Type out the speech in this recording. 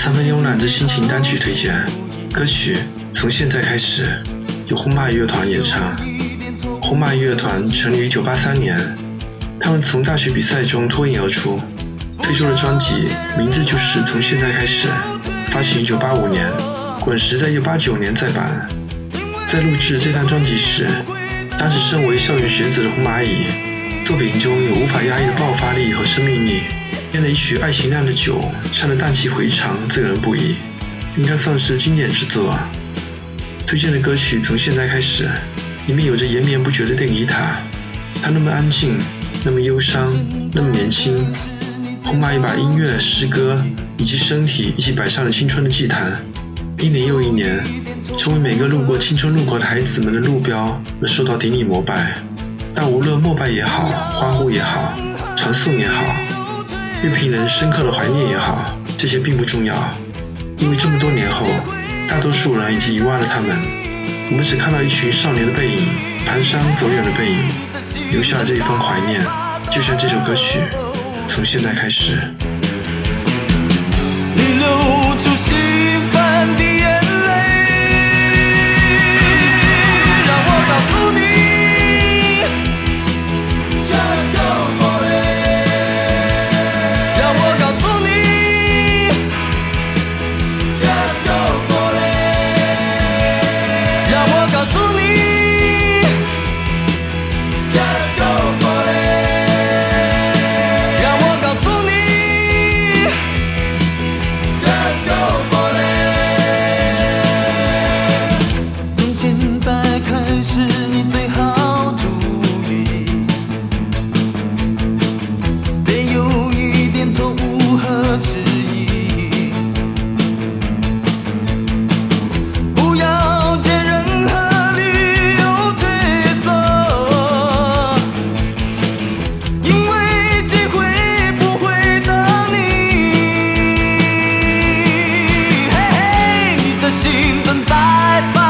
三分慵懒之心情单曲推荐，歌曲从现在开始，由红蚂蚁乐团演唱。红蚂蚁乐团成立于1983年，他们从大学比赛中脱颖而出，推出的专辑名字就是从现在开始。发行于1985年，滚石在1989年再版。在录制这张专辑时，当时身为校园学子的红蚂蚁，作品中有无法压抑的爆发力和生命力。编了一曲《爱情酿的酒》，唱得荡气回肠，醉人不已，应该算是经典之作啊。推荐的歌曲从现在开始，里面有着延绵不绝的电吉他，它那么安静，那么忧伤，那么年轻。红蚂蚁把音乐、诗歌以及身体一起摆上了青春的祭坛，一年又一年，成为每个路过青春路口的孩子们的路标而受到顶礼膜拜。但无论膜拜也好，欢呼也好，传颂也好。任凭人深刻的怀念也好，这些并不重要，因为这么多年后，大多数人已经遗忘了他们，我们只看到一群少年的背影，蹒跚走远的背影，留下了这一份怀念，就像这首歌曲。从现在开始。心存在。